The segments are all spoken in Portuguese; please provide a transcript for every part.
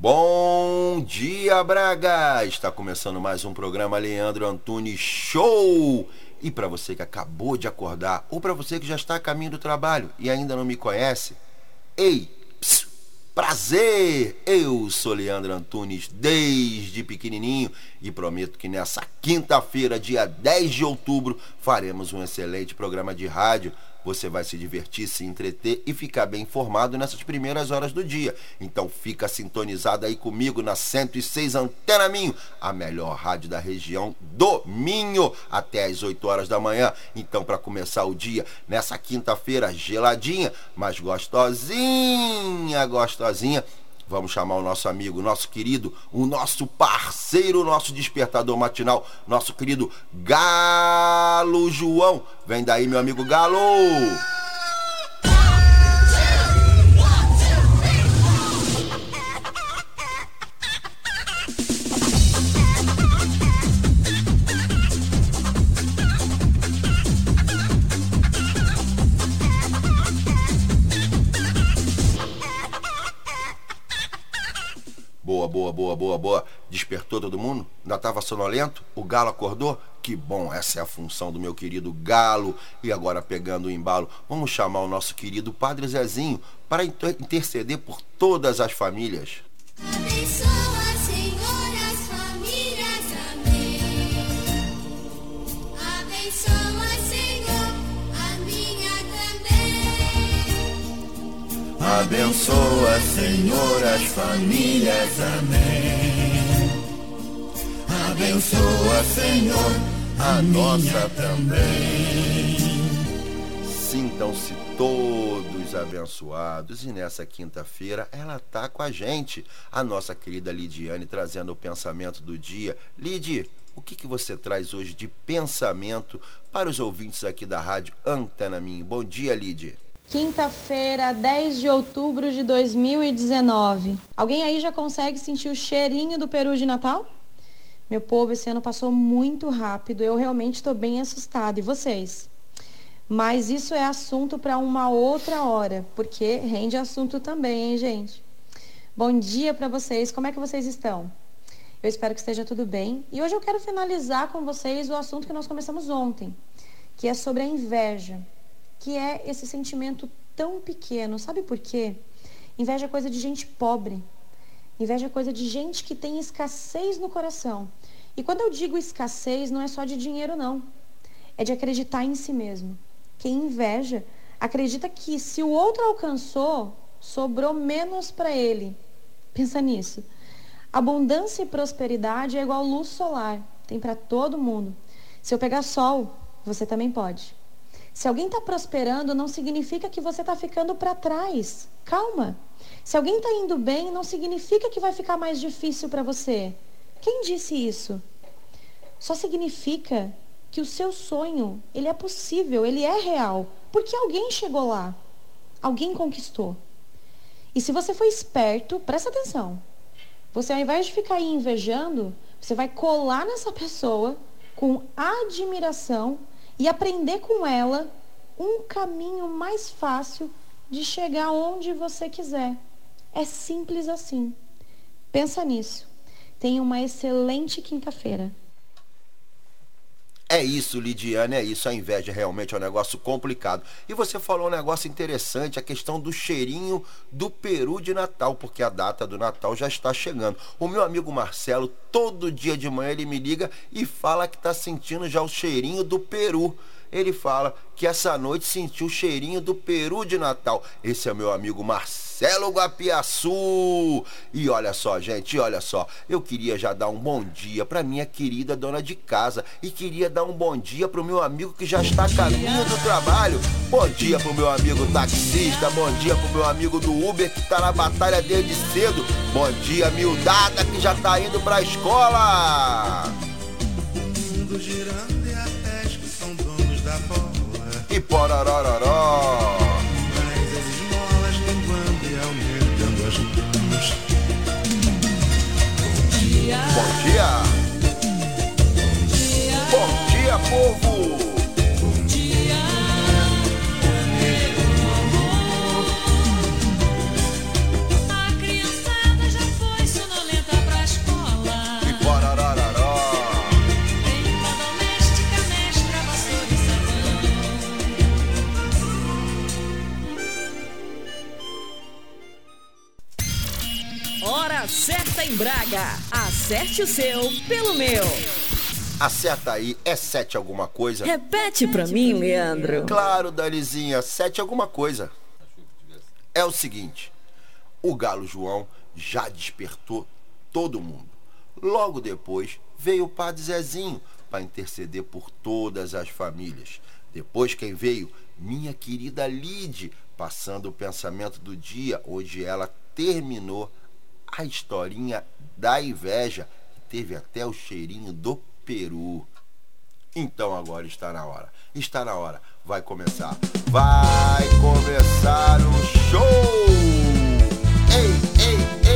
Bom dia, Braga! Está começando mais um programa Leandro Antunes Show! E para você que acabou de acordar, ou para você que já está a caminho do trabalho e ainda não me conhece, ei, psiu, prazer! Eu sou Leandro Antunes desde pequenininho e prometo que nessa quinta-feira, dia 10 de outubro, faremos um excelente programa de rádio você vai se divertir, se entreter e ficar bem informado nessas primeiras horas do dia. Então fica sintonizado aí comigo na 106 Antena Minho, a melhor rádio da região do Minho, até às 8 horas da manhã. Então para começar o dia nessa quinta-feira geladinha, mas gostosinha, gostosinha, Vamos chamar o nosso amigo, nosso querido, o nosso parceiro, nosso despertador matinal, nosso querido Galo João. Vem daí, meu amigo Galo! Boa, boa, boa, boa. Despertou todo mundo? Ainda estava sonolento? O galo acordou? Que bom, essa é a função do meu querido galo. E agora, pegando o embalo, vamos chamar o nosso querido Padre Zezinho para interceder por todas as famílias. Abençoa, Senhor, as famílias. Amém. Abençoa, Senhor, a nossa também. Sintam-se todos abençoados e nessa quinta-feira ela tá com a gente, a nossa querida Lidiane trazendo o pensamento do dia. Lidi, o que, que você traz hoje de pensamento para os ouvintes aqui da rádio Antena Minha? Bom dia, Lidi. Quinta-feira, 10 de outubro de 2019. Alguém aí já consegue sentir o cheirinho do peru de Natal? Meu povo, esse ano passou muito rápido. Eu realmente estou bem assustada. E vocês? Mas isso é assunto para uma outra hora, porque rende assunto também, hein, gente? Bom dia para vocês. Como é que vocês estão? Eu espero que esteja tudo bem. E hoje eu quero finalizar com vocês o assunto que nós começamos ontem, que é sobre a inveja, que é esse sentimento tão pequeno. Sabe por quê? Inveja é coisa de gente pobre. Inveja é coisa de gente que tem escassez no coração. E quando eu digo escassez, não é só de dinheiro, não. É de acreditar em si mesmo. Quem inveja acredita que se o outro alcançou, sobrou menos para ele. Pensa nisso. Abundância e prosperidade é igual luz solar. Tem para todo mundo. Se eu pegar sol, você também pode. Se alguém está prosperando, não significa que você está ficando para trás. Calma. Se alguém está indo bem, não significa que vai ficar mais difícil para você. Quem disse isso? Só significa que o seu sonho, ele é possível, ele é real, porque alguém chegou lá. Alguém conquistou. E se você for esperto, presta atenção. Você ao invés de ficar aí invejando, você vai colar nessa pessoa com admiração e aprender com ela um caminho mais fácil de chegar onde você quiser. É simples assim. Pensa nisso. Tenha uma excelente quinta-feira. É isso, Lidiane, é isso. A inveja realmente é um negócio complicado. E você falou um negócio interessante, a questão do cheirinho do peru de Natal, porque a data do Natal já está chegando. O meu amigo Marcelo, todo dia de manhã ele me liga e fala que está sentindo já o cheirinho do peru ele fala que essa noite sentiu o cheirinho do peru de Natal. Esse é meu amigo Marcelo Guapiaçu. E olha só, gente, olha só. Eu queria já dar um bom dia para minha querida dona de casa e queria dar um bom dia pro meu amigo que já está a caminho do trabalho. Bom dia pro meu amigo taxista, bom dia pro meu amigo do Uber que tá na batalha desde cedo. Bom dia, miudada que já tá indo pra escola. mundo girando E pororororó. Mas as esmolas linguando e aumentando as mãos. Bom dia. Bom dia, povo. O seu pelo meu. Acerta aí, é sete alguma coisa? Repete pra mim, Leandro. Claro, Dalizinha, sete alguma coisa. É o seguinte, o Galo João já despertou todo mundo. Logo depois veio o Padre Zezinho para interceder por todas as famílias. Depois quem veio? Minha querida Lide, passando o pensamento do dia, onde ela terminou a historinha da inveja. Teve até o cheirinho do peru. Então agora está na hora. Está na hora. Vai começar. Vai começar o show! Ei, ei, ei!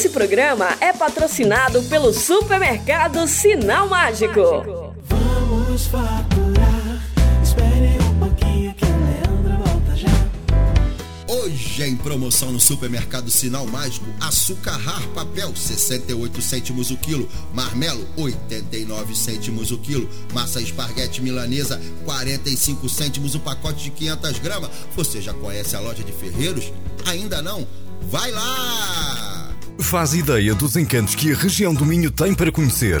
Esse programa é patrocinado pelo supermercado Sinal Mágico. Vamos faturar. Espere um pouquinho que o Leandro volta já. Hoje em promoção no supermercado Sinal Mágico, açúcar rar papel 68 cêntimos o quilo, marmelo 89 cêntimos o quilo, massa esparguete milanesa 45 cêntimos o pacote de 500 gramas. Você já conhece a loja de Ferreiros? Ainda não? Vai lá! Faz ideia dos encantos que a região do Minho tem para conhecer.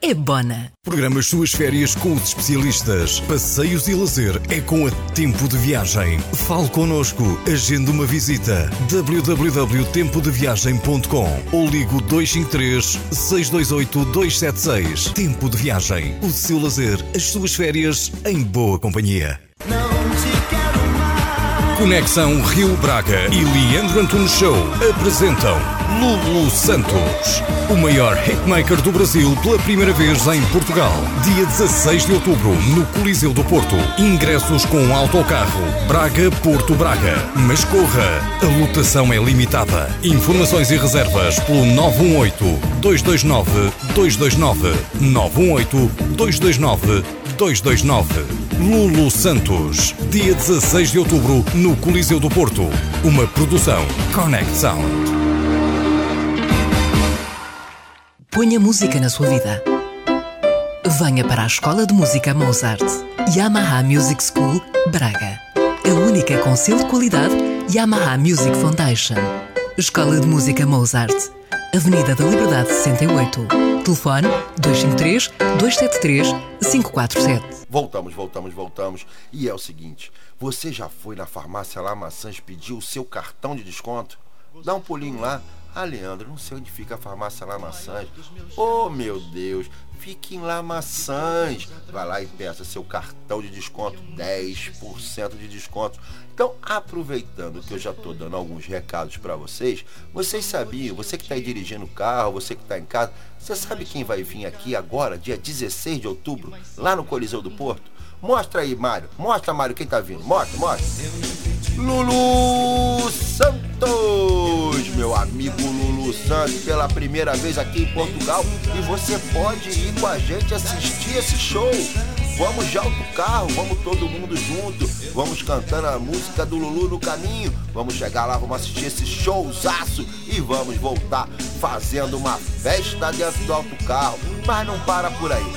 é Bona. Programa as suas férias com os especialistas. Passeios e lazer é com a Tempo de Viagem. Fale connosco. Agende uma visita. www.tempodeviagem.com ou ligo 253 628 276. Tempo de Viagem. O seu lazer, as suas férias em boa companhia. Conexão Rio Braga e Leandro Antunes Show apresentam Lulu Santos, o maior hitmaker do Brasil pela primeira vez em Portugal. Dia 16 de outubro, no Coliseu do Porto. Ingressos com autocarro Braga-Porto Braga. Mas corra, a lotação é limitada. Informações e reservas pelo 918-229-229. 918-229-229. 229. Lulu Santos, dia 16 de outubro, no Coliseu do Porto. Uma produção Connect Sound. Ponha música na sua vida. Venha para a Escola de Música Mozart. Yamaha Music School, Braga. A única com selo de qualidade Yamaha Music Foundation. Escola de Música Mozart. Avenida da Liberdade 68. Telefone 253 273 547. Voltamos, voltamos, voltamos. E é o seguinte: você já foi na farmácia lá Maçãs pedir o seu cartão de desconto? Dá um pulinho lá. Ah, Leandro, não sei onde fica a farmácia lá Maçãs. Oh, meu Deus, fique em lá Maçãs. Vai lá e peça seu cartão de desconto, 10% de desconto. Então, aproveitando que eu já estou dando alguns recados para vocês, vocês sabiam, você que está aí dirigindo o carro, você que está em casa, você sabe quem vai vir aqui agora, dia 16 de outubro, lá no Coliseu do Porto? Mostra aí, Mário. Mostra, Mário, quem tá vindo. Mostra, mostra. Lulu Santos, meu amigo Lulu Santos, pela primeira vez aqui em Portugal. E você pode ir com a gente assistir esse show. Vamos já o carro, vamos todo mundo junto. Vamos cantando a música do Lulu no caminho. Vamos chegar lá, vamos assistir esse showzaço e vamos voltar fazendo uma festa dentro do autocarro. Mas não para por aí.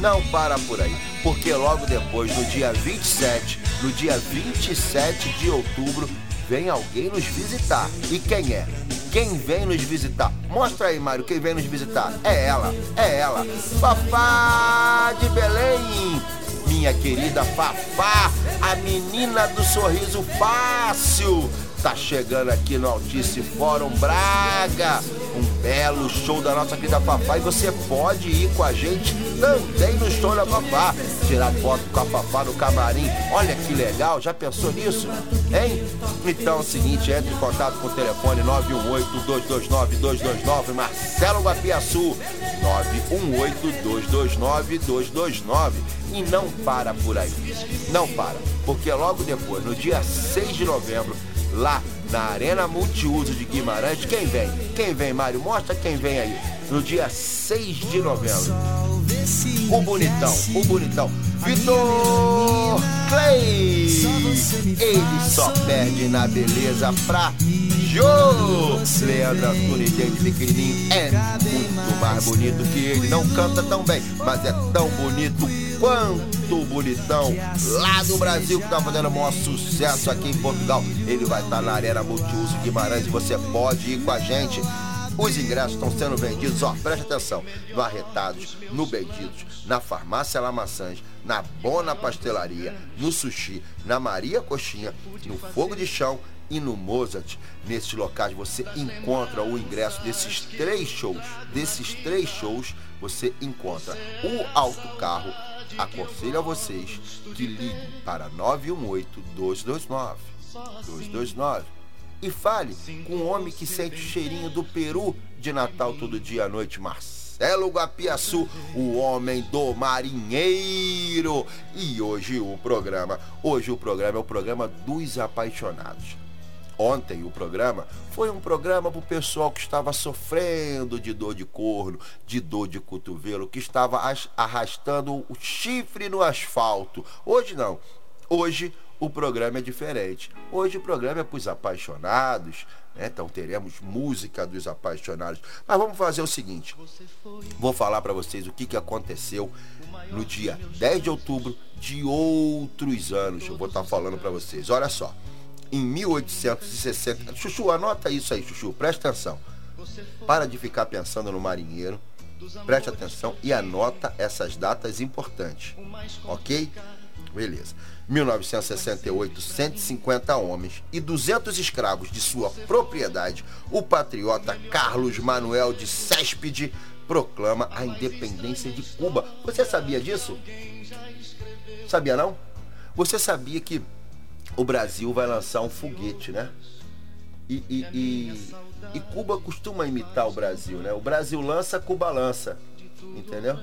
Não para por aí, porque logo depois, no dia 27, no dia 27 de outubro, vem alguém nos visitar. E quem é? Quem vem nos visitar? Mostra aí, Mário, quem vem nos visitar. É ela, é ela. Fafá de Belém. Minha querida Fafá, a menina do sorriso fácil. Tá chegando aqui no Altice Fórum Braga. Um belo show da nossa querida Fafá. E você pode ir com a gente também no show da Fafá. Tirar foto com a Fafá no camarim. Olha que legal, já pensou nisso? Hein? Então é o seguinte, entre em contato com o telefone 918-229-229, Marcelo Guapiaçu. 918-229-229. E não para por aí. Não para. Porque logo depois, no dia 6 de novembro, lá na Arena Multiuso de Guimarães. Quem vem? Quem vem, Mário? Mostra quem vem aí. No dia 6 de novembro. O bonitão, o bonitão. Vitor Clay. Ele só perde na beleza pra Jô. Leandro Antunes, gente pequenininho, é muito mais bonito que ele. Não canta tão bem, mas é tão bonito quanto bonitão lá do Brasil que tá fazendo o maior sucesso aqui em Portugal. Ele vai estar tá na Arena Multiuso Guimarães e você pode ir com a gente. Os ingressos estão sendo vendidos, ó, preste atenção, no Arretados, no Benditos, na Farmácia Lamaçãs, na Bona Pastelaria, no Sushi, na Maria Coxinha, no Fogo de Chão e no Mozart. Nesses locais você encontra o ingresso desses três shows. Desses três shows você encontra o autocarro. Aconselho a vocês que liguem para 918-229. 229 e fale com o homem que sente o cheirinho do peru de Natal todo dia à noite, Marcelo Guapiaçu, o homem do marinheiro. E hoje o programa, hoje o programa é o programa dos apaixonados. Ontem o programa foi um programa para o pessoal que estava sofrendo de dor de corno, de dor de cotovelo, que estava arrastando o chifre no asfalto. Hoje não. Hoje o programa é diferente. Hoje o programa é para os apaixonados, né? então teremos música dos apaixonados. Mas vamos fazer o seguinte: vou falar para vocês o que, que aconteceu no dia 10 de outubro de outros anos. Eu vou estar tá falando para vocês. Olha só, em 1860. Chuchu, anota isso aí, Chuchu, presta atenção. Para de ficar pensando no marinheiro. Preste atenção e anota essas datas importantes. Ok? Beleza. 1968, 150 homens e 200 escravos de sua propriedade, o patriota Carlos Manuel de Céspide proclama a independência de Cuba. Você sabia disso? Sabia não? Você sabia que o Brasil vai lançar um foguete, né? E, e, e, e Cuba costuma imitar o Brasil, né? O Brasil lança, Cuba lança. Entendeu?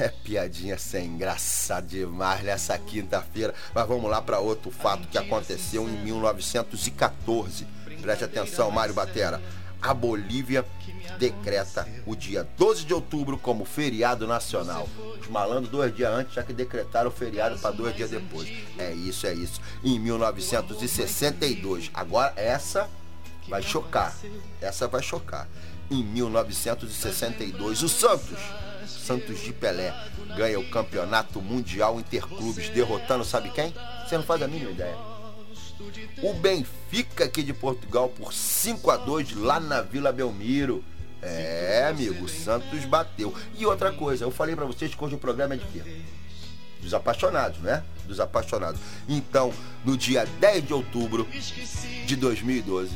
É piadinha sem graça demais nessa quinta-feira. Mas vamos lá para outro fato que aconteceu em 1914. Preste atenção, Mário Batera. A Bolívia decreta o dia 12 de outubro como feriado nacional. Os malandros dois dias antes já que decretaram o feriado para dois dias depois. É isso, é isso. Em 1962. Agora essa Vai chocar. Essa vai chocar. Em 1962, o Santos, Santos de Pelé, ganha o campeonato mundial interclubes, derrotando, sabe quem? Você não faz a mínima ideia. O Benfica aqui de Portugal por 5 a 2 lá na Vila Belmiro. É, amigo, o Santos bateu. E outra coisa, eu falei pra vocês que hoje o programa é de quê? Dos apaixonados, né? Dos apaixonados. Então, no dia 10 de outubro de 2012,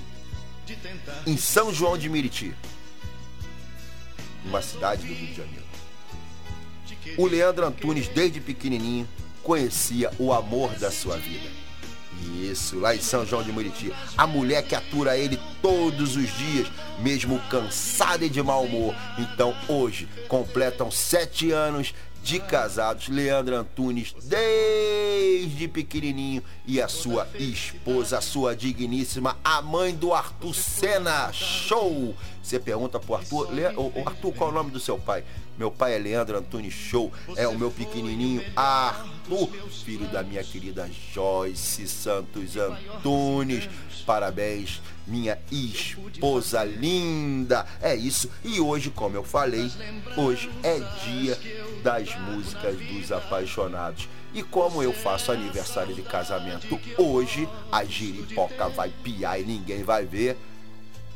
em São João de Miriti, uma cidade do Rio de Janeiro, o Leandro Antunes, desde pequenininho, conhecia o amor da sua vida. Isso, lá em São João de Muriti. A mulher que atura ele todos os dias, mesmo cansada e de mau humor. Então, hoje, completam sete anos de casados, Leandro Antunes, desde pequenininho, e a sua esposa, a sua digníssima, a mãe do Arthur Senna. Show! Você pergunta pro Arthur, Le... Arthur, qual é o nome do seu pai? Meu pai é Leandro Antunes Show, é o meu pequenininho Arthur, filho da minha querida Joyce Santos Antunes. Parabéns, minha esposa linda. É isso. E hoje, como eu falei, hoje é dia das músicas dos apaixonados. E como eu faço aniversário de casamento hoje, a giripoca vai piar e ninguém vai ver.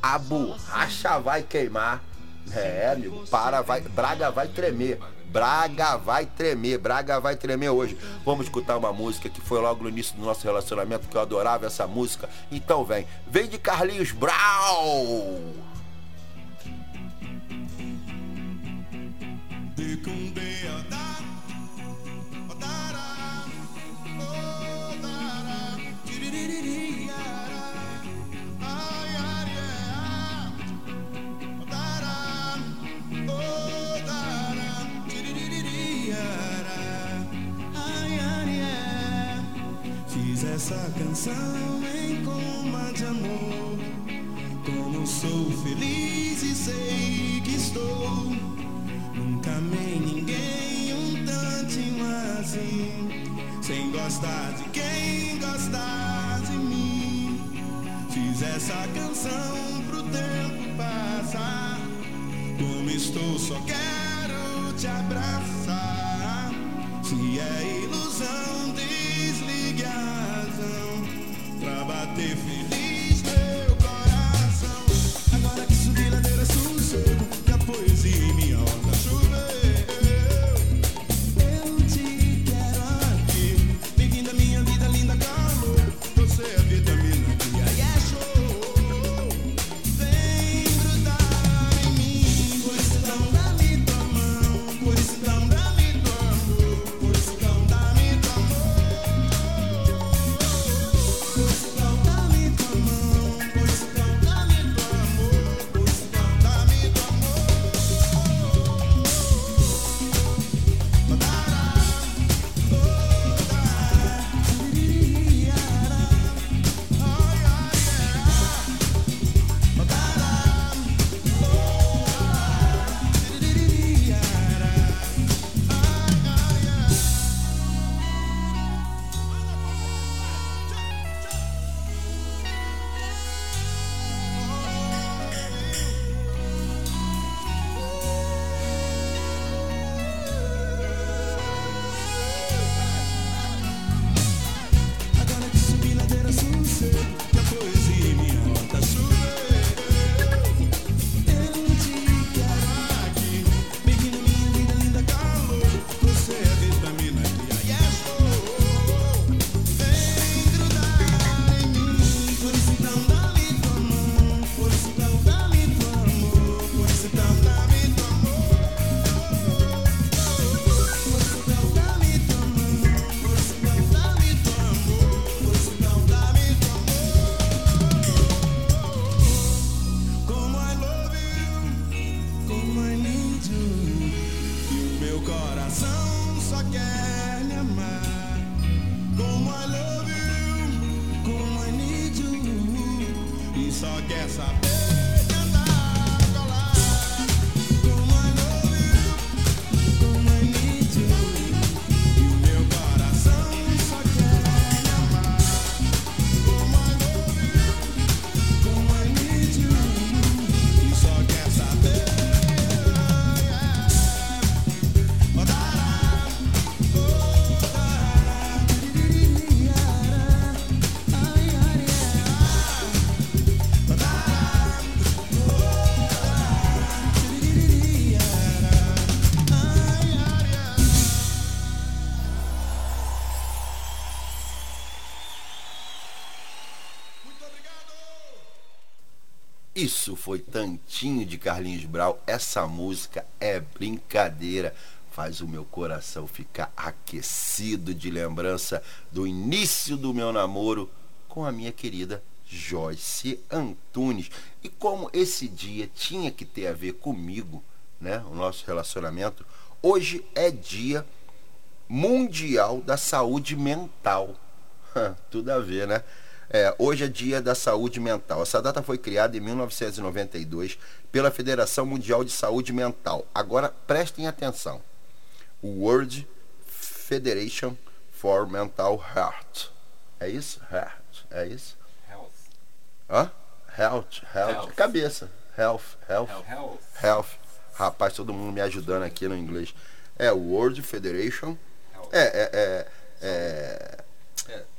A borracha vai queimar. É, amigo, para, vai, Braga vai tremer. Braga vai tremer, Braga vai tremer hoje. Vamos escutar uma música que foi logo no início do nosso relacionamento, que eu adorava essa música. Então vem, vem de Carlinhos Brau! Essa canção em coma de amor. Como sou feliz e sei que estou. Nunca amei ninguém um tantinho assim. Sem gostar de quem gosta de mim. Fiz essa canção pro tempo passar. Como estou, só quero te abraçar. Se é ilusão, desligue razão pra bater feliz só quer me amar. Como I love you, como I need you, e só quer saber de Carlinhos Brau. Essa música é brincadeira. Faz o meu coração ficar aquecido de lembrança do início do meu namoro com a minha querida Joyce Antunes. E como esse dia tinha que ter a ver comigo, né, o nosso relacionamento, hoje é dia mundial da saúde mental. Tudo a ver, né? É, hoje é dia da saúde mental. Essa data foi criada em 1992 pela Federação Mundial de Saúde Mental. Agora prestem atenção. World Federation for Mental Health. É isso? Health. É isso? Health. Hã? Health. Health. Health. Cabeça. Health. Health. Health. Health. Rapaz, todo mundo me ajudando aqui no inglês. É o World Federation. É, é, é, é, É.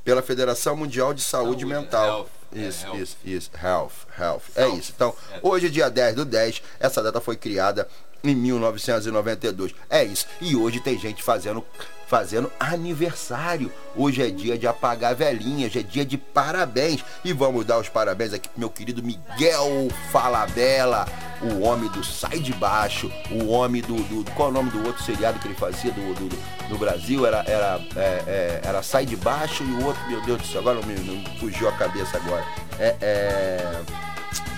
pela Federação Mundial de Saúde, Saúde, Mental. health, é, Isso, health. isso, isso. Health, health. É isso. Então, é. hoje, dia 10 do 10, essa data foi criada em 1992. É isso. E hoje tem gente fazendo fazendo aniversário. Hoje é dia de apagar velhinhas, é dia de parabéns. E vamos dar os parabéns aqui pro meu querido Miguel Falabella, o homem do Sai de Baixo, o homem do, do- Qual é o nome do outro seriado que ele fazia do, do, do Brasil? Era, era, é, é, era Sai de Baixo e o outro, meu Deus do céu, agora não, me, não fugiu a cabeça agora. É. é...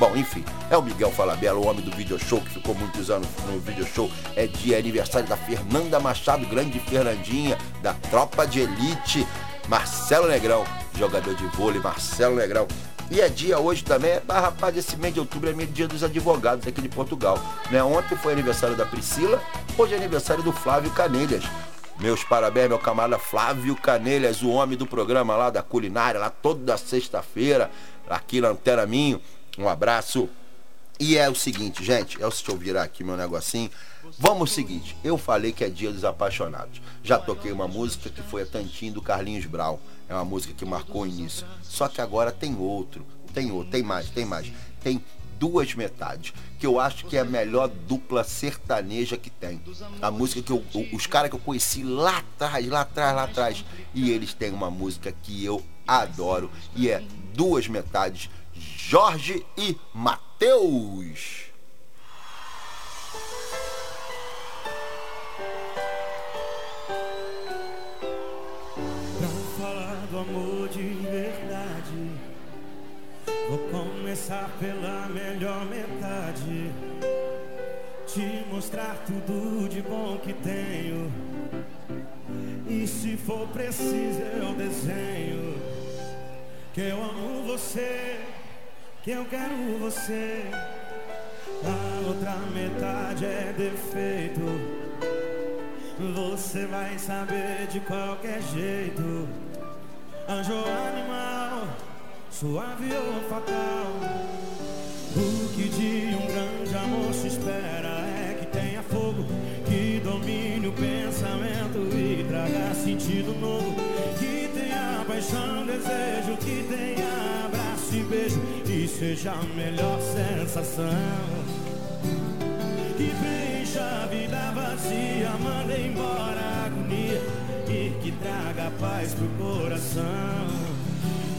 Bom, enfim, é o Miguel Falabella, o homem do video show, que ficou muitos anos no video show. É dia aniversário da Fernanda Machado, grande Fernandinha, da Tropa de Elite, Marcelo Negrão, jogador de vôlei, Marcelo Negrão. E é dia hoje também, ah, rapaz, esse mês de outubro é dia dos advogados aqui de Portugal. Né? Ontem foi aniversário da Priscila, hoje é aniversário do Flávio Canelhas. Meus parabéns, meu camarada Flávio Canelhas, o homem do programa lá da culinária, lá toda sexta-feira, aqui na Antena Minho. Um abraço. E é o seguinte, gente, é o deixa eu virar aqui meu negocinho. Vamos o seguinte, eu falei que é dia dos apaixonados. Já toquei uma música que foi a Tantinho do Carlinhos Brau. É uma música que marcou o início. Só que agora tem outro, tem outro, tem mais, tem mais. Tem duas metades, que eu acho que é a melhor dupla sertaneja que tem. A música que eu, os caras que eu conheci lá atrás, lá atrás, lá atrás. E eles têm uma música que eu adoro. E é duas metades, Jorge e Matheus. Pra falar do amor de verdade, vou começar pela melhor metade. Te mostrar tudo de bom que tenho. E se for preciso, eu desenho. Que eu amo você, que eu quero você. A outra metade é defeito. Você vai saber de qualquer jeito. Anjo animal, suave ou fatal. O que de um grande amor se espera é que tenha fogo, que domine o pensamento e traga sentido novo. Que tenha paixão, desejo, que tenha abraço e beijo e seja a melhor sensação que preencha a vida vazia, manda embora a agonia e que traga paz pro coração.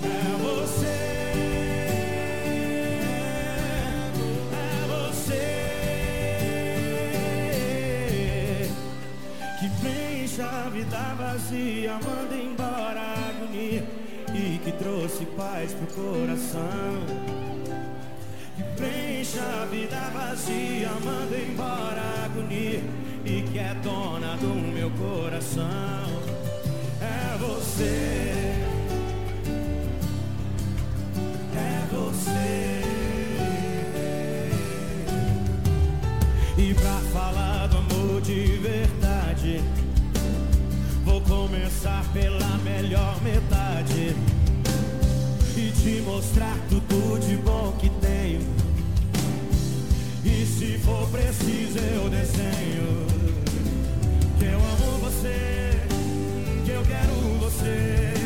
É você que preencha a vida vazia, manda embora a agonia e que trouxe paz pro coração que preencha a vida vazia, manda embora a agonia e que é dona do meu coração. É você, é você. E pra falar do amor de te mostrar tudo de bom que tenho. E se for preciso, eu desenho. Que eu amo você, que eu quero você.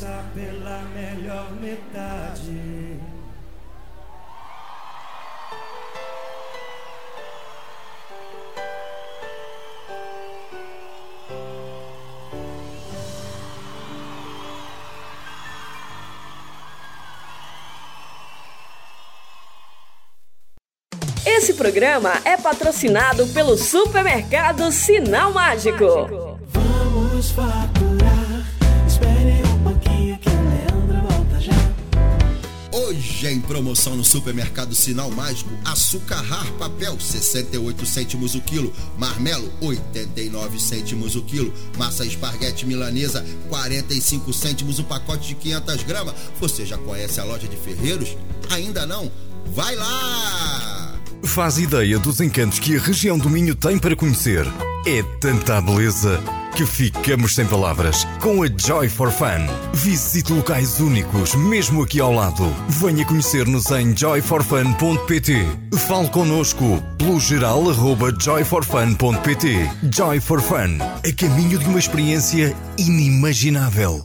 Começar pela melhor metade. Esse programa é patrocinado pelo supermercado Sinal Mágico. Vamos Hoje em promoção no supermercado Sinal Mágico, açúcar rar papel 68 cêntimos o quilo, marmelo 89 cêntimos o quilo, massa esparguete milanesa 45 cêntimos o pacote de 500 gramas. Você já conhece a loja de Ferreiros? Ainda não? Vai lá! Faz ideia dos encantos que a região do Minho tem para conhecer. É tanta beleza que ficamos sem palavras. Com a Joy for Fun. Visite locais únicos, mesmo aqui ao lado. Venha conhecer-nos em joyforfun.pt. Fale connosco pelo geral arroba joyforfun.pt. Joy for Fun. A caminho de uma experiência inimaginável.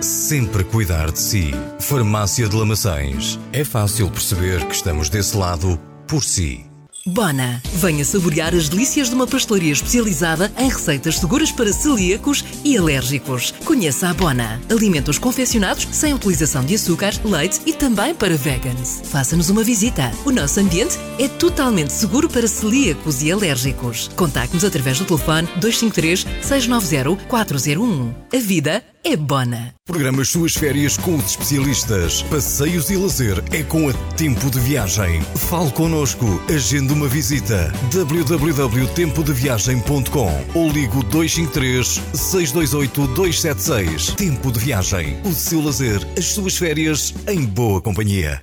sempre cuidar de si. Farmácia de Lamaçães. É fácil perceber que estamos desse lado por si. Bona. Venha saborear as delícias de uma pastelaria especializada em receitas seguras para celíacos e alérgicos. Conheça a Bona. Alimentos confeccionados sem utilização de açúcar, leite e também para vegans. Faça-nos uma visita. O nosso ambiente é totalmente seguro para celíacos e alérgicos. Contacte-nos através do telefone 253 690 401. A vida é Bona. Programa as suas férias com os especialistas. Passeios e lazer é com a Tempo de Viagem. Fale connosco. Agende uma visita. www.tempodeviagem.com ou ligo 253 628 276. Tempo de Viagem. O seu lazer, as suas férias em boa companhia.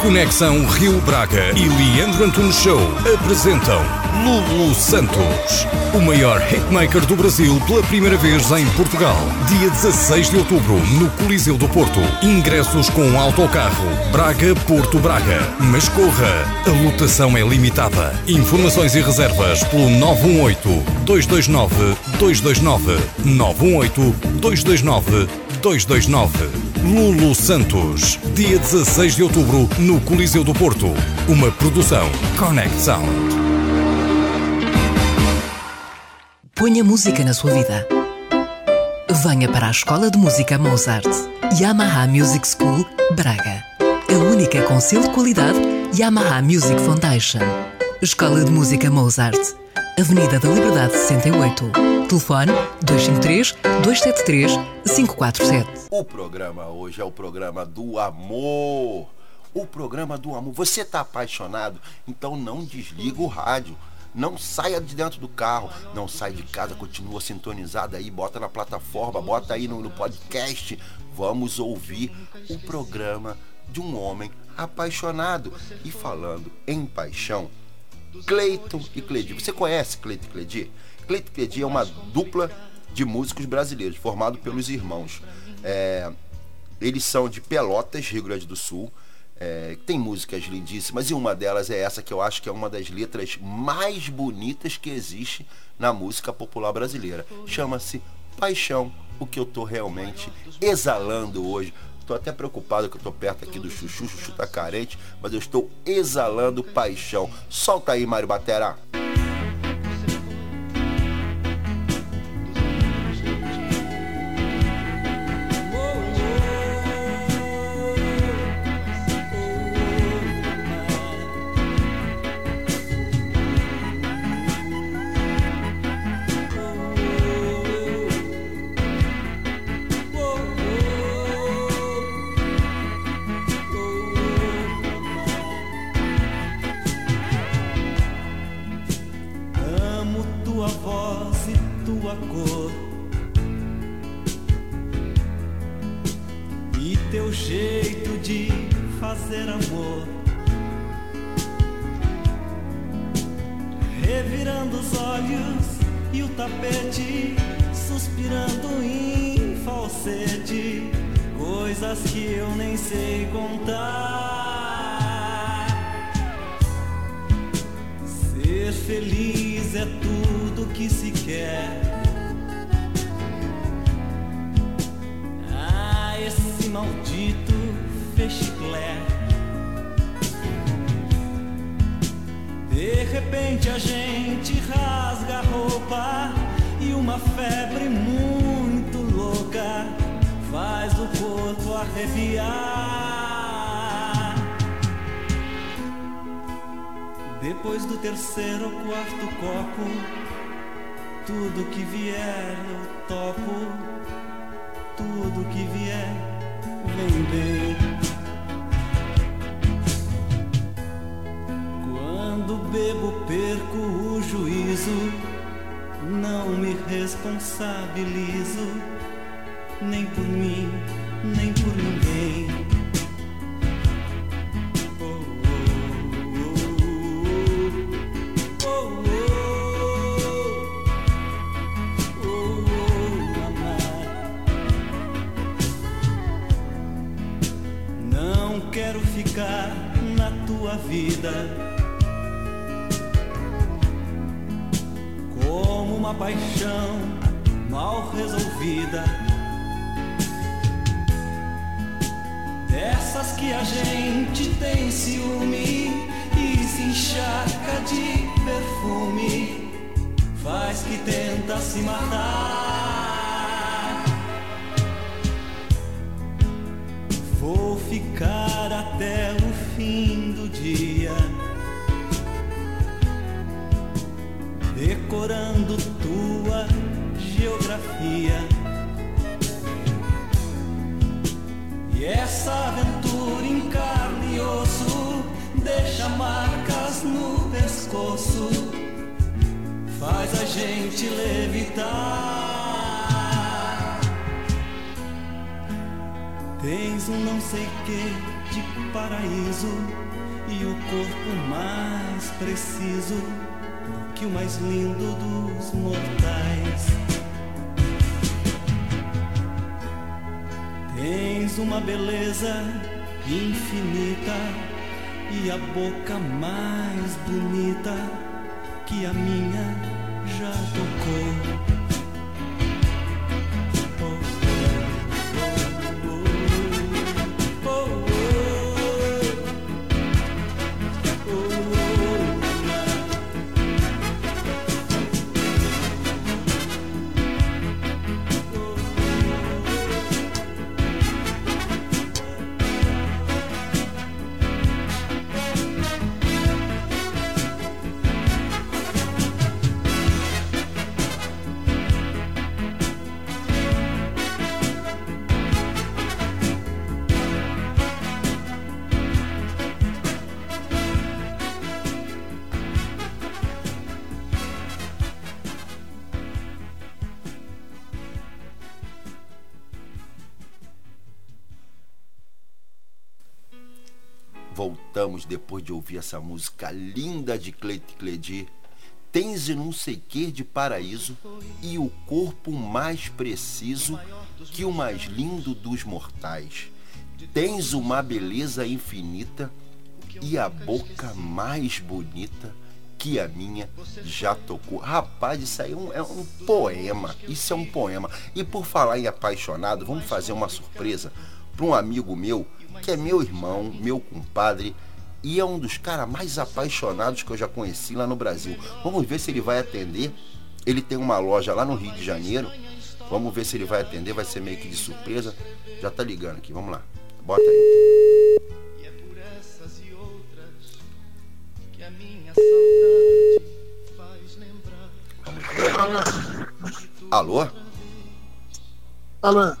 Conexão Rio Braga e Leandro Antunes Show apresentam Lulu Santos, o maior hitmaker do Brasil pela primeira vez em Portugal. Dia 16 de outubro, no Coliseu do Porto. Ingressos com autocarro Braga-Porto Braga. Mas corra, a lotação é limitada. Informações e reservas pelo 918-229-229. 918-229-229. 229. Lulu Santos, dia 16 de outubro, no Coliseu do Porto. Uma produção Sound. Ponha música na sua vida. Venha para a Escola de Música Mozart. Yamaha Music School, Braga. A única com selo de qualidade Yamaha Music Foundation. Escola de Música Mozart. Avenida da Liberdade 68. Telefone 253 273 547. O programa hoje é o programa do amor. O programa do amor. Você está apaixonado? Então não desliga o rádio. Não saia de dentro do carro, não sai de casa, continua sintonizado aí, bota na plataforma, bota aí no, no podcast. Vamos ouvir o programa de um homem apaixonado. E falando em paixão, Cleiton e Cledi. Você conhece Cleiton e Cledi? E Cledi é uma dupla de músicos brasileiros, formado pelos irmãos. É, eles são de Pelotas, Rio Grande do Sul. É, tem músicas lindíssimas e uma delas é essa que eu acho que é uma das letras mais bonitas que existe na música popular brasileira. Chama-se Paixão, o que eu tô realmente exalando hoje. Tô até preocupado que eu tô perto aqui do Chuchu, Chuchu tá carente, mas eu estou exalando paixão. Solta aí, Mário Batera. jeito maldito fechiclé. De repente a gente rasga a roupa e uma febre muito louca faz o corpo arrepiar. Depois do terceiro ou quarto copo, tudo que vier eu topo, tudo que vier vem bem. Quando bebo, perco o juízo, não me responsabilizo, nem por mim, nem por ninguém. Deixa marcas no pescoço, faz a gente levitar. Tens um não sei que de paraíso e o corpo mais preciso que o mais lindo dos mortais. Tens uma beleza infinita e a boca mais bonita que a minha já tocou. Depois de ouvir essa música linda de Cleide Cledi. Tens e não sei que de paraíso e o corpo mais preciso que o mais lindo dos mortais. Tens uma beleza infinita e a boca mais bonita que a minha já tocou. Rapaz, isso aí é um, é um poema. Isso é um poema. E por falar em apaixonado, vamos fazer uma surpresa para um amigo meu que é meu irmão, meu compadre e é um dos caras mais apaixonados que eu já conheci lá no Brasil. Vamos ver se ele vai atender. Ele tem uma loja lá no Rio de Janeiro. Vamos ver se ele vai atender, vai ser meio que de surpresa. Já tá ligando aqui, vamos lá. Bota aí. E é por essas e outras que a minha saudade faz lembrar. Alô? Alô?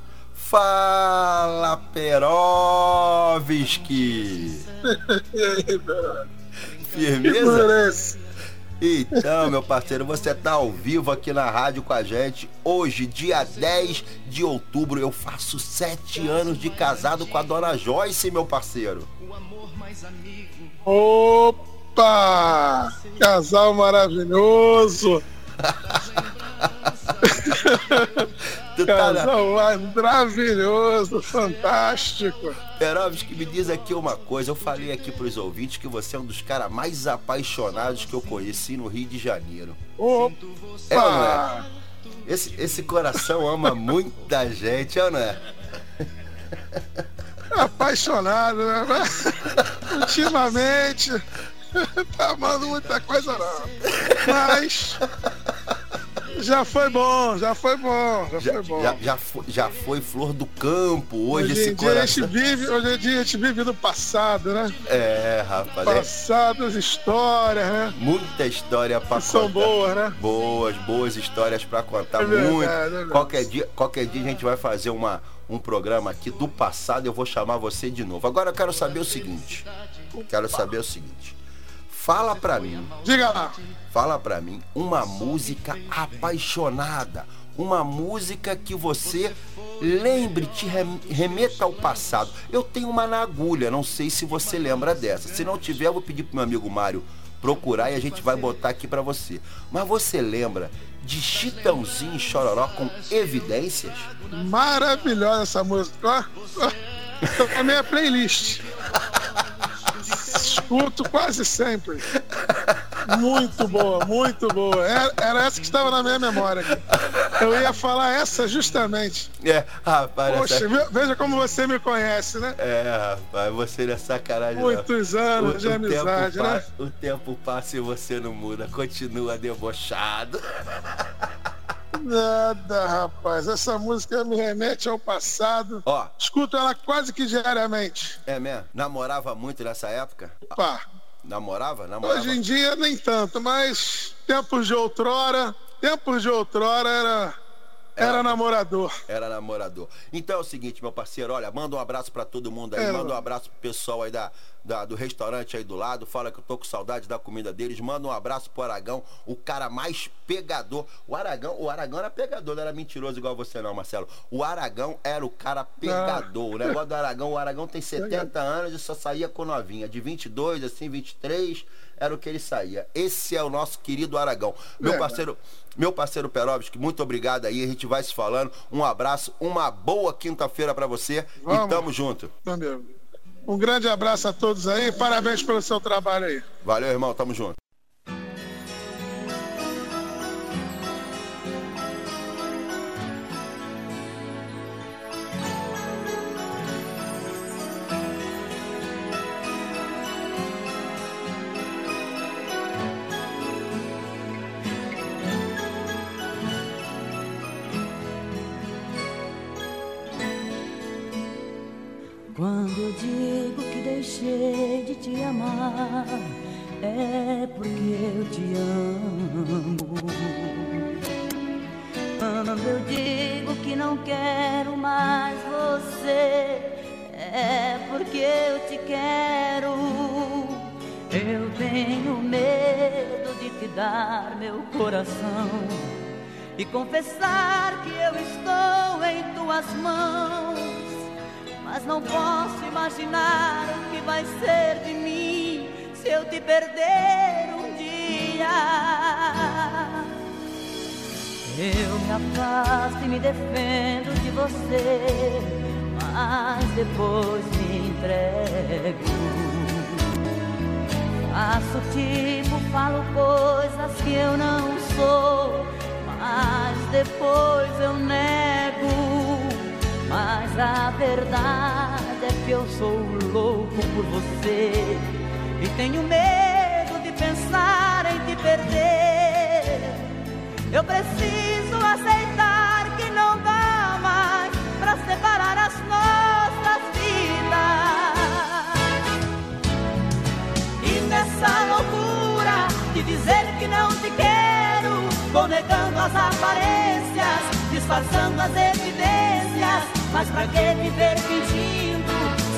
Fala, Perovski! Firmeza? Então, meu parceiro, você tá ao vivo aqui na rádio com a gente. Hoje, dia 10 de outubro, eu faço sete anos de casado com a dona Joyce, meu parceiro. Opa! Casal maravilhoso! Tá Casal maravilhoso, fantástico! Perovski, que me diz aqui uma coisa. Eu falei aqui pros ouvintes que você é um dos caras mais apaixonados que eu conheci no Rio de Janeiro. Opa! É não é? Esse, esse coração ama muita gente, é ou não é? Apaixonado, né? Ultimamente, tá amando muita coisa não. Mas já foi bom, já foi bom, já, Já, foi bom. já, já, foi, já foi flor do campo hoje, Hoje esse dia a gente coração. vive, hoje em dia a gente vive no passado, né? É, rapaz. é Passado, as histórias, né? muita história pra Que são contar. boas, né? Boas, boas histórias pra contar. É verdade, muito. é verdade. qualquer, dia, qualquer dia a gente vai fazer uma, um programa aqui do passado. Eu vou chamar você de novo. Agora eu quero saber o seguinte. Quero saber o seguinte. Fala pra mim. Diga lá. Fala pra mim uma música apaixonada. Uma música que você lembre, te rem- remeta ao passado. Eu tenho uma na agulha, não sei se você lembra dessa. Se não tiver, eu vou pedir pro meu amigo Mário procurar e a gente vai botar aqui pra você. Mas você lembra de Chitãozinho e Chororó com evidências? Maravilhosa essa música. Ó, ó, tá na minha playlist. Escuto quase sempre. Muito boa, muito boa. Era, era essa que estava na minha memória. Eu ia falar essa justamente. É, rapaz, Poxa, essa- veja como você me conhece, né? É, rapaz, você não é sacanagem. não. Muitos anos O- de o amizade, tempo né? passa- O tempo passa e você não muda, continua debochado. Nada, rapaz. Essa música me remete ao passado. Ó. Escuto ela quase que diariamente. É mesmo? Namorava muito nessa época? Pá. Namorava? Namorava? Hoje em dia nem tanto, mas tempos de outrora, tempos de outrora era, era namorador. Era namorador. Então é o seguinte, meu parceiro, olha, manda um abraço pra todo mundo aí, É, manda um abraço pro pessoal aí da, da- do restaurante aí do lado, fala que eu tô com saudade da comida deles, manda um abraço pro Aragão, o cara mais pegador. O Aragão, o Aragão era pegador, não era mentiroso igual você não, Marcelo. O Aragão era o cara pegador. O negócio do Aragão, o Aragão tem 70 anos e só saía com novinha, de 22, assim, 23, era o que ele saía. Esse é o nosso querido Aragão. Meu Verdade. parceiro, meu parceiro Perovski, muito obrigado aí, a gente vai se falando. Um abraço, uma boa quinta-feira pra você e Vamos. tamo junto. Entendeu? Um grande abraço a todos aí, parabéns pelo seu trabalho aí. Valeu, irmão, tamo junto. É porque eu te amo. Quando eu digo que não quero mais você, é porque eu te quero. Eu tenho medo de te dar meu coração e confessar que eu estou em tuas mãos. Mas não posso imaginar o que vai ser de mim se eu te perder um dia. Eu me afasto e me defendo de você, mas depois me entrego. Faço tipo, falo coisas que eu não sou, mas depois eu nego. Mas a verdade é que eu sou louco por você tenho medo de pensar em te perder. Eu preciso aceitar que não dá mais pra separar as nossas vidas. E nessa loucura de dizer que não te quero, vou negando as aparências, disfarçando as evidências. Mas pra que viver fingindo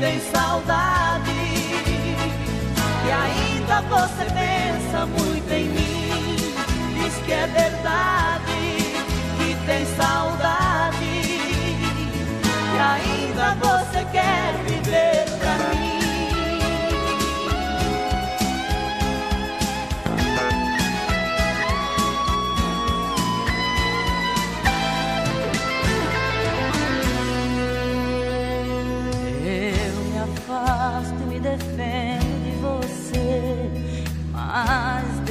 tem saudade. E ainda você pensa muito em mim. Diz que é verdade, que tem saudade. E ainda você quer viver pra mim.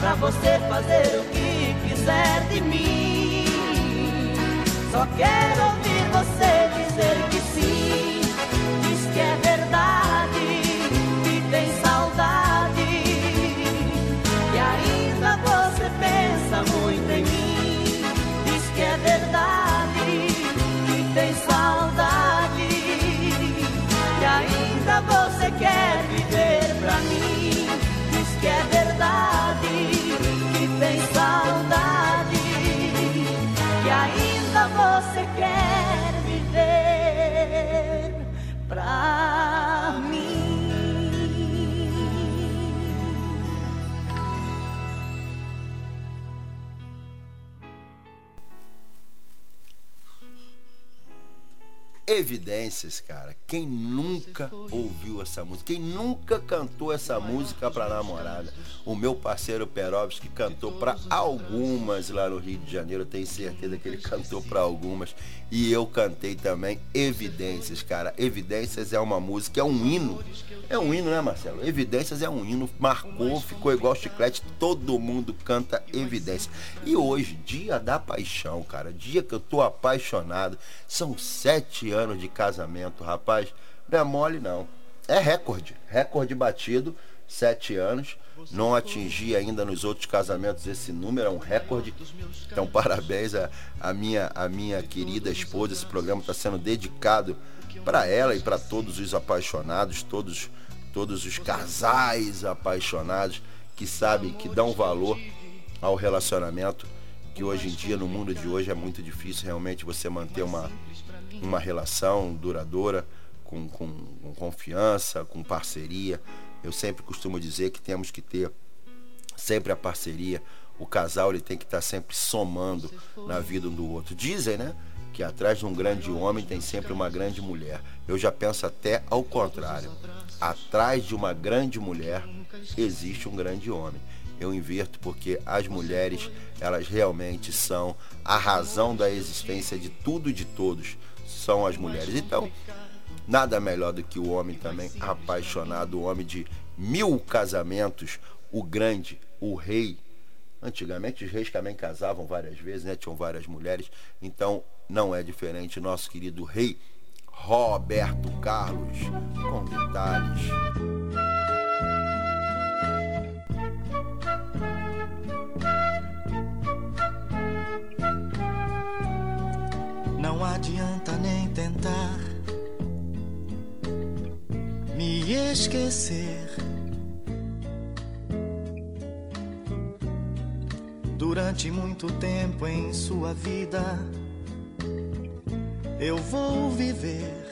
pra você fazer o que quiser de mim. Só quero ouvir você dizer que sim. Diz que é verdade, Evidências, cara. Quem nunca ouviu essa música? Quem nunca cantou essa música pra namorada? O meu parceiro Perovski cantou pra algumas lá no Rio de Janeiro. Tenho certeza que ele cantou pra algumas. E eu cantei também Evidências, cara. Evidências é uma música, é um hino. É um hino, né, Marcelo? Evidências é um hino. Marcou, ficou igual chiclete. Todo mundo canta Evidências. E hoje, dia da paixão, cara. Dia que eu tô apaixonado. São sete anos de casamento, rapaz. Não é mole, não. É recorde. Recorde batido. Sete anos. Não atingi ainda nos outros casamentos esse número, é um recorde. Então, parabéns à, à minha, à minha querida esposa. Esse programa está sendo dedicado para ela e para todos os apaixonados, todos, todos os casais apaixonados que sabem que dão valor ao relacionamento. Que hoje em dia, no mundo de hoje, é muito difícil realmente você manter uma, uma relação duradoura, com, com, com confiança, com parceria. Eu sempre costumo dizer que temos que ter sempre a parceria. O casal ele tem que estar sempre somando na vida um do outro. Dizem, né? Que atrás de um grande homem tem sempre uma grande mulher. Eu já penso até ao contrário. Atrás de uma grande mulher existe um grande homem. Eu inverto porque as mulheres, elas realmente são a razão da existência de tudo e de todos. São as mulheres. Então, Nada melhor do que o homem também apaixonado, o homem de mil casamentos, o grande, o rei. Antigamente os reis também casavam várias vezes, né? Tinham várias mulheres. Então não é diferente. Nosso querido rei Roberto Carlos, com detalhes. esquecer. Durante muito tempo em sua vida, eu vou viver.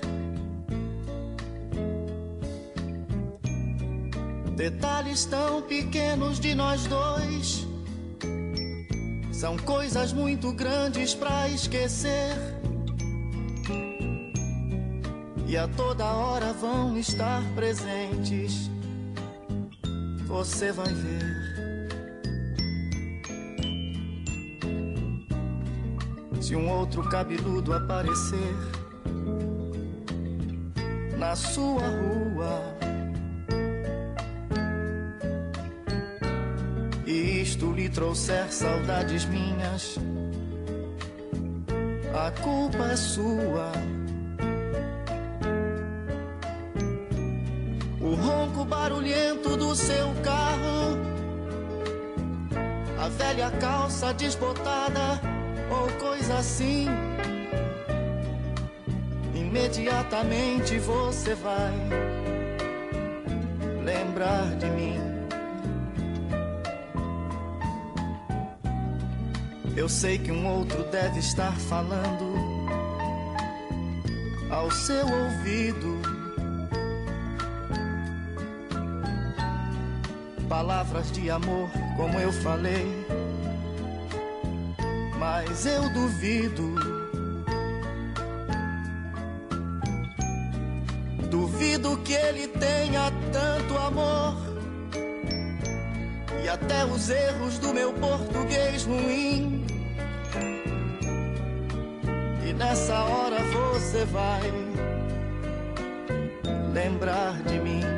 Detalhes tão pequenos de nós dois são coisas muito grandes para esquecer. A toda hora vão estar presentes. Você vai ver. Se um outro cabeludo aparecer na sua rua. E isto lhe trouxer saudades minhas, a culpa é sua. Barulhento do seu carro, a velha calça desbotada ou coisa assim. Imediatamente você vai lembrar de mim. Eu sei que um outro deve estar falando ao seu ouvido. Palavras de amor, como eu falei, mas eu duvido. Duvido que ele tenha tanto amor e até os erros do meu português ruim. E nessa hora você vai lembrar de mim.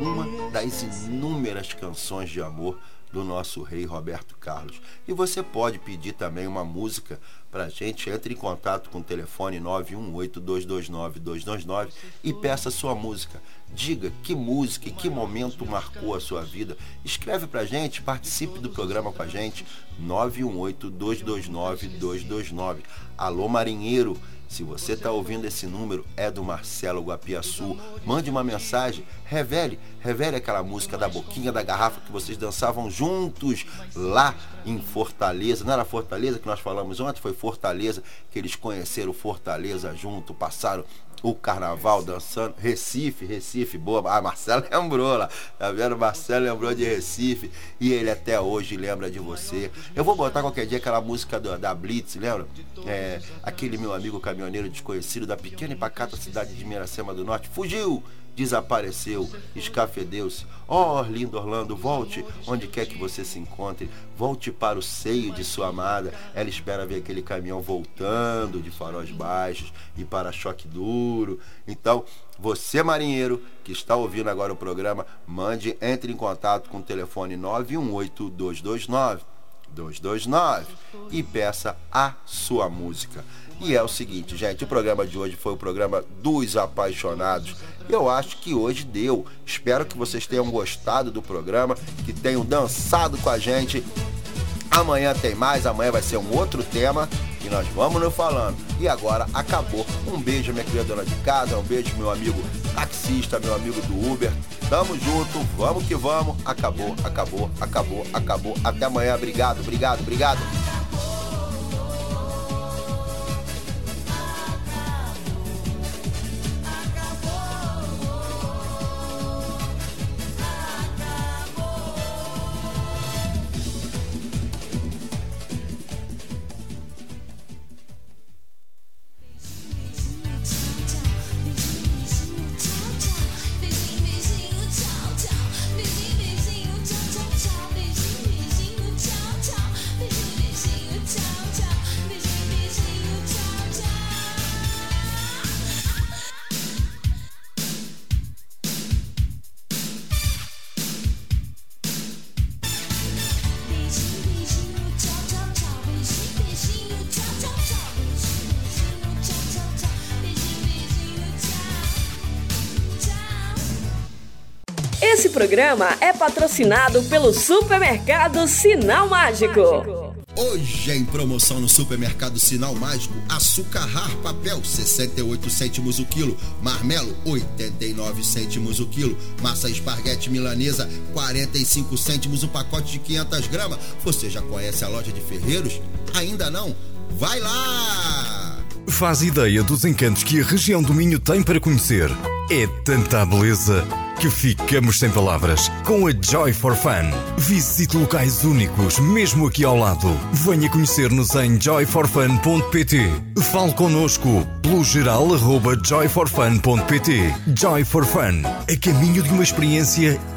Uma das inúmeras canções de amor do nosso rei Roberto Carlos. E você pode pedir também uma música pra gente. Entre em contato com o telefone 918-229-229 e peça sua música. Diga que música e que momento marcou a sua vida. Escreve pra gente, participe do programa com a gente. 918-229-229. Alô, marinheiro. Se você está ouvindo esse número, é do Marcelo Guapiaçu. Mande uma mensagem, revele, revele aquela música da boquinha da garrafa que vocês dançavam juntos lá em Fortaleza. Não era Fortaleza que nós falamos ontem? Foi Fortaleza que eles conheceram Fortaleza junto, passaram o carnaval dançando. Recife, Recife, boa. Ah, Marcelo lembrou lá. Tá vendo? Marcelo lembrou de Recife. E ele até hoje lembra de você. Eu vou botar qualquer dia aquela música do, da Blitz, lembra? É, aquele meu amigo caminhoneiro desconhecido da pequena e pacata cidade de Miracema do Norte. Fugiu! Desapareceu, escafedeu-se. Oh, lindo Orlando, volte onde quer que você se encontre. Volte para o seio de sua amada. Ela espera ver aquele caminhão voltando de faróis baixos e para-choque duro. Então, você, marinheiro, que está ouvindo agora o programa, mande, entre em contato com o telefone 918 229 229 e peça a sua música. E é o seguinte, gente, o programa de hoje foi o programa dos apaixonados. Eu acho que hoje deu. Espero que vocês tenham gostado do programa, que tenham dançado com a gente. Amanhã tem mais, amanhã vai ser um outro tema e nós vamos nos falando. E agora acabou. Um beijo, minha querida dona de casa, um beijo, meu amigo taxista, meu amigo do Uber. Tamo junto, vamos que vamos. Acabou, acabou, acabou, acabou. Até amanhã, obrigado, obrigado, obrigado. Programa é patrocinado pelo Supermercado Sinal Mágico. Hoje em promoção no supermercado Sinal Mágico, açúcar rar papel 68 cêntimos o quilo, marmelo 89 cêntimos o quilo, massa esparguete milanesa 45 cêntimos o pacote de 500 gramas. Você já conhece a loja de Ferreiros? Ainda não? Vai lá! Faz ideia dos encantos que a região do Minho tem para conhecer. É tanta beleza que ficamos sem palavras. Com a Joy for Fun. Visite locais únicos, mesmo aqui ao lado. Venha conhecer-nos em joyforfun.pt. Fale connosco pelo geral joyforfun.pt. Joy for Fun. A caminho de uma experiência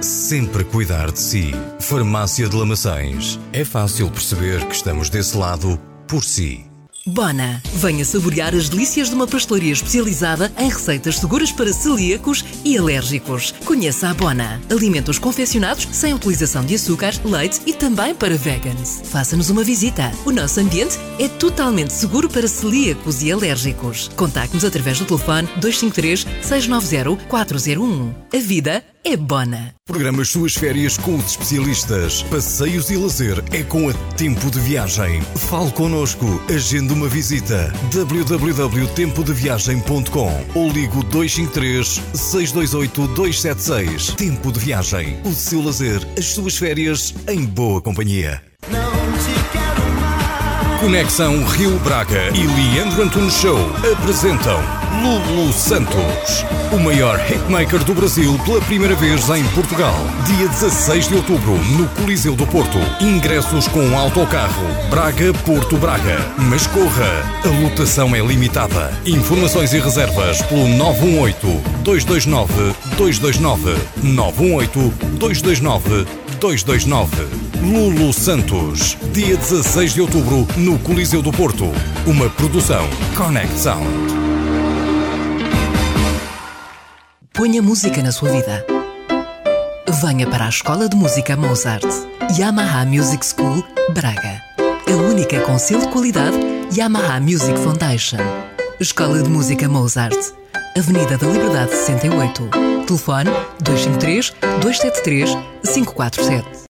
sempre cuidar de si. Farmácia de Lamaçães. É fácil perceber que estamos desse lado por si. Bona. Venha saborear as delícias de uma pastelaria especializada em receitas seguras para celíacos e alérgicos. Conheça a Bona. Alimentos confeccionados sem utilização de açúcar, leite e também para vegans. Faça-nos uma visita. O nosso ambiente é totalmente seguro para celíacos e alérgicos. Contacte-nos através do telefone 253 690 401. A vida é Bona. Programa as suas férias com os especialistas. Passeios e lazer é com a Tempo de Viagem. Fale connosco. Agende uma visita. www.tempodeviagem.com ou ligo 253 628 276. Tempo de Viagem. O seu lazer, as suas férias em boa companhia. Conexão Rio Braga e Leandro Antunes Show apresentam Lulu Santos, o maior hitmaker do Brasil pela primeira vez em Portugal. Dia 16 de outubro, no Coliseu do Porto. Ingressos com autocarro Braga-Porto Braga. Mas corra, a lotação é limitada. Informações e reservas pelo 918-229-229. 918-229-229. Lulu Santos, dia 16 de outubro, no Coliseu do Porto. Uma produção Connect Sound. Ponha música na sua vida. Venha para a Escola de Música Mozart. Yamaha Music School, Braga. A única com selo de qualidade Yamaha Music Foundation. Escola de Música Mozart. Avenida da Liberdade 68. Telefone 253 273 547.